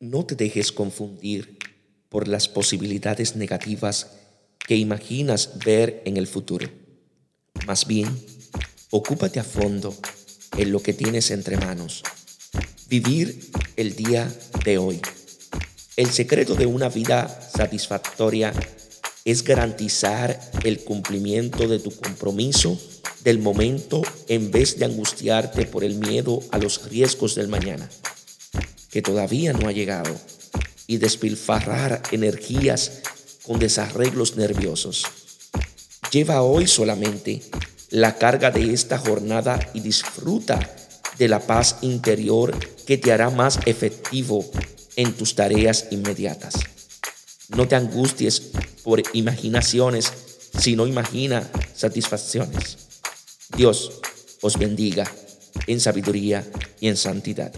no te dejes confundir por las posibilidades negativas que imaginas ver en el futuro. Más bien, ocúpate a fondo en lo que tienes entre manos. Vivir el día de hoy. El secreto de una vida satisfactoria es garantizar el cumplimiento de tu compromiso del momento en vez de angustiarte por el miedo a los riesgos del mañana, que todavía no ha llegado, y despilfarrar energías con desarreglos nerviosos. Lleva hoy solamente la carga de esta jornada y disfruta de la paz interior que te hará más efectivo en tus tareas inmediatas. No te angusties por imaginaciones, sino imagina satisfacciones. Dios os bendiga en sabiduría y en santidad.